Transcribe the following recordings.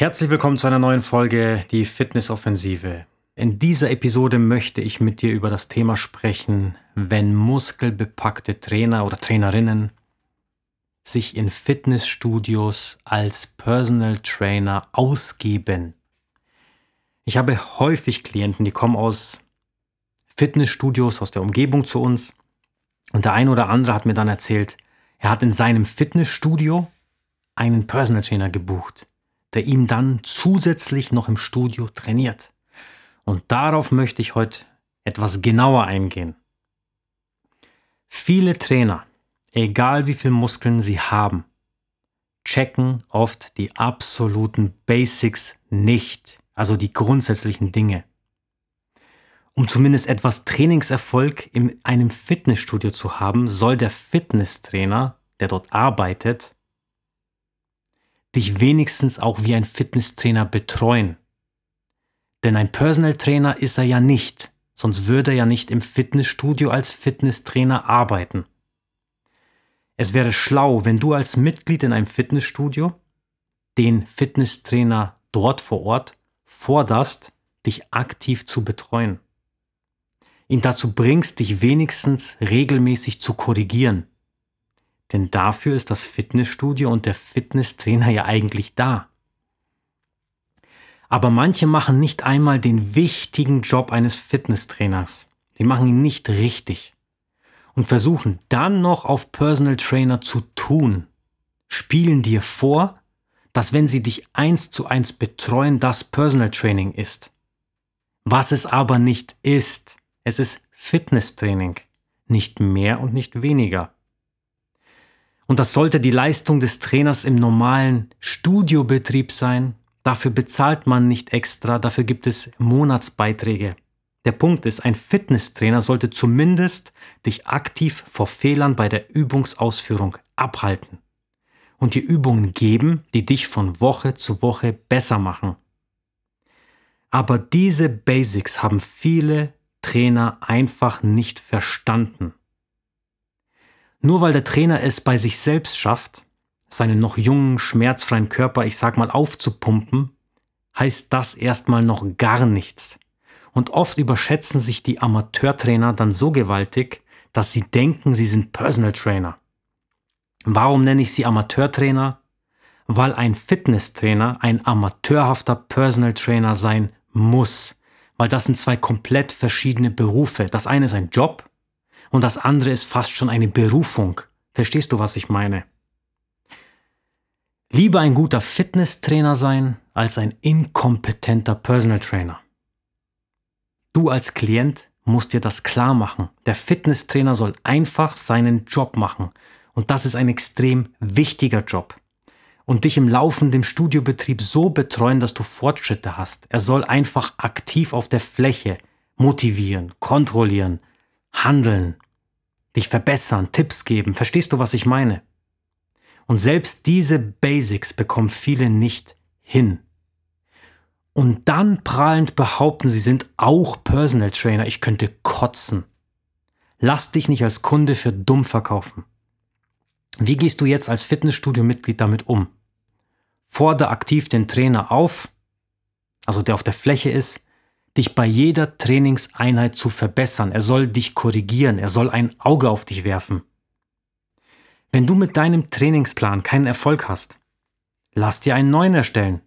Herzlich willkommen zu einer neuen Folge, die Fitnessoffensive. In dieser Episode möchte ich mit dir über das Thema sprechen, wenn muskelbepackte Trainer oder Trainerinnen sich in Fitnessstudios als Personal Trainer ausgeben. Ich habe häufig Klienten, die kommen aus Fitnessstudios aus der Umgebung zu uns und der eine oder andere hat mir dann erzählt, er hat in seinem Fitnessstudio einen Personal Trainer gebucht der ihm dann zusätzlich noch im Studio trainiert. Und darauf möchte ich heute etwas genauer eingehen. Viele Trainer, egal wie viel Muskeln sie haben, checken oft die absoluten Basics nicht, also die grundsätzlichen Dinge. Um zumindest etwas Trainingserfolg in einem Fitnessstudio zu haben, soll der Fitnesstrainer, der dort arbeitet, dich wenigstens auch wie ein Fitnesstrainer betreuen. Denn ein Personal Trainer ist er ja nicht, sonst würde er ja nicht im Fitnessstudio als Fitnesstrainer arbeiten. Es wäre schlau, wenn du als Mitglied in einem Fitnessstudio den Fitnesstrainer dort vor Ort forderst, dich aktiv zu betreuen. Ihn dazu bringst, dich wenigstens regelmäßig zu korrigieren. Denn dafür ist das Fitnessstudio und der Fitnesstrainer ja eigentlich da. Aber manche machen nicht einmal den wichtigen Job eines Fitnesstrainers. Sie machen ihn nicht richtig und versuchen dann noch auf Personal Trainer zu tun. Spielen dir vor, dass wenn sie dich eins zu eins betreuen, das Personal Training ist. Was es aber nicht ist. Es ist Fitnesstraining. Nicht mehr und nicht weniger. Und das sollte die Leistung des Trainers im normalen Studiobetrieb sein. Dafür bezahlt man nicht extra, dafür gibt es Monatsbeiträge. Der Punkt ist, ein Fitnesstrainer sollte zumindest dich aktiv vor Fehlern bei der Übungsausführung abhalten und dir Übungen geben, die dich von Woche zu Woche besser machen. Aber diese Basics haben viele Trainer einfach nicht verstanden. Nur weil der Trainer es bei sich selbst schafft, seinen noch jungen, schmerzfreien Körper, ich sag mal, aufzupumpen, heißt das erstmal noch gar nichts. Und oft überschätzen sich die Amateurtrainer dann so gewaltig, dass sie denken, sie sind Personal Trainer. Warum nenne ich sie Amateurtrainer? Weil ein Fitnesstrainer ein amateurhafter Personal Trainer sein muss. Weil das sind zwei komplett verschiedene Berufe. Das eine ist ein Job und das andere ist fast schon eine Berufung. Verstehst du, was ich meine? Lieber ein guter Fitnesstrainer sein als ein inkompetenter Personal Trainer. Du als Klient musst dir das klar machen. Der Fitnesstrainer soll einfach seinen Job machen. Und das ist ein extrem wichtiger Job. Und dich im laufenden Studiobetrieb so betreuen, dass du Fortschritte hast. Er soll einfach aktiv auf der Fläche motivieren, kontrollieren, handeln, dich verbessern, Tipps geben. Verstehst du, was ich meine? Und selbst diese Basics bekommen viele nicht hin. Und dann prahlend behaupten, sie sind auch Personal Trainer. Ich könnte kotzen. Lass dich nicht als Kunde für dumm verkaufen. Wie gehst du jetzt als Fitnessstudio-Mitglied damit um? Fordere aktiv den Trainer auf, also der auf der Fläche ist, dich bei jeder Trainingseinheit zu verbessern. Er soll dich korrigieren. Er soll ein Auge auf dich werfen. Wenn du mit deinem Trainingsplan keinen Erfolg hast, lass dir einen neuen erstellen.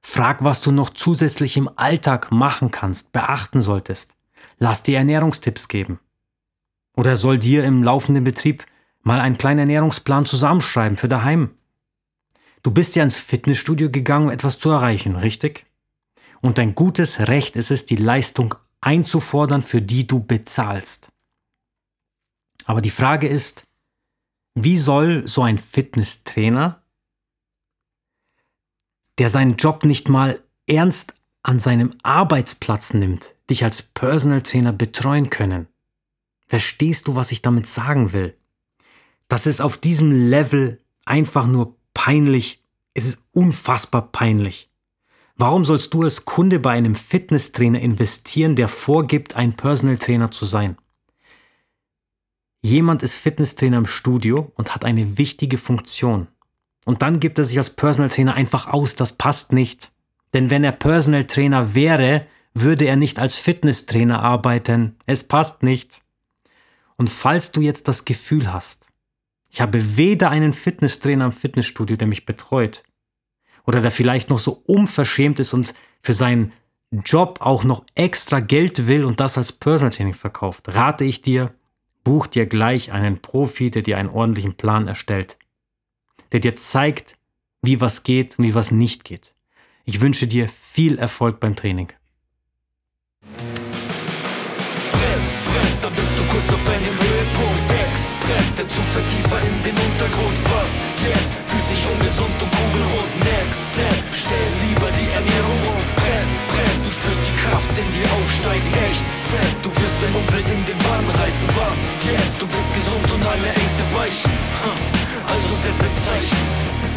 Frag, was du noch zusätzlich im Alltag machen kannst, beachten solltest. Lass dir Ernährungstipps geben. Oder soll dir im laufenden Betrieb mal einen kleinen Ernährungsplan zusammenschreiben für daheim. Du bist ja ins Fitnessstudio gegangen, um etwas zu erreichen, richtig? Und dein gutes Recht ist es, die Leistung einzufordern, für die du bezahlst. Aber die Frage ist, Wie soll so ein Fitnesstrainer, der seinen Job nicht mal ernst an seinem Arbeitsplatz nimmt, dich als Personal Trainer betreuen können? Verstehst du, was ich damit sagen will? Das ist auf diesem Level einfach nur peinlich. Es ist unfassbar peinlich. Warum sollst du als Kunde bei einem Fitnesstrainer investieren, der vorgibt, ein Personal Trainer zu sein? Jemand ist Fitnesstrainer im Studio und hat eine wichtige Funktion. Und dann gibt er sich als Personal Trainer einfach aus, das passt nicht. Denn wenn er Personal Trainer wäre, würde er nicht als Fitnesstrainer arbeiten. Es passt nicht. Und falls du jetzt das Gefühl hast, ich habe weder einen Fitnesstrainer im Fitnessstudio, der mich betreut, oder der vielleicht noch so unverschämt ist und für seinen Job auch noch extra Geld will und das als Personal Training verkauft, rate ich dir, buch dir gleich einen Profi, der dir einen ordentlichen Plan erstellt, der dir zeigt, wie was geht und wie was nicht geht. Ich wünsche dir viel Erfolg beim Training. Fress, fress, dann bist du kurz auf deinem Höhepunkt. Express, der Zug fährt tiefer in den Untergrund. Was jetzt? Fühlst dich ungesund und also setze Zeichen.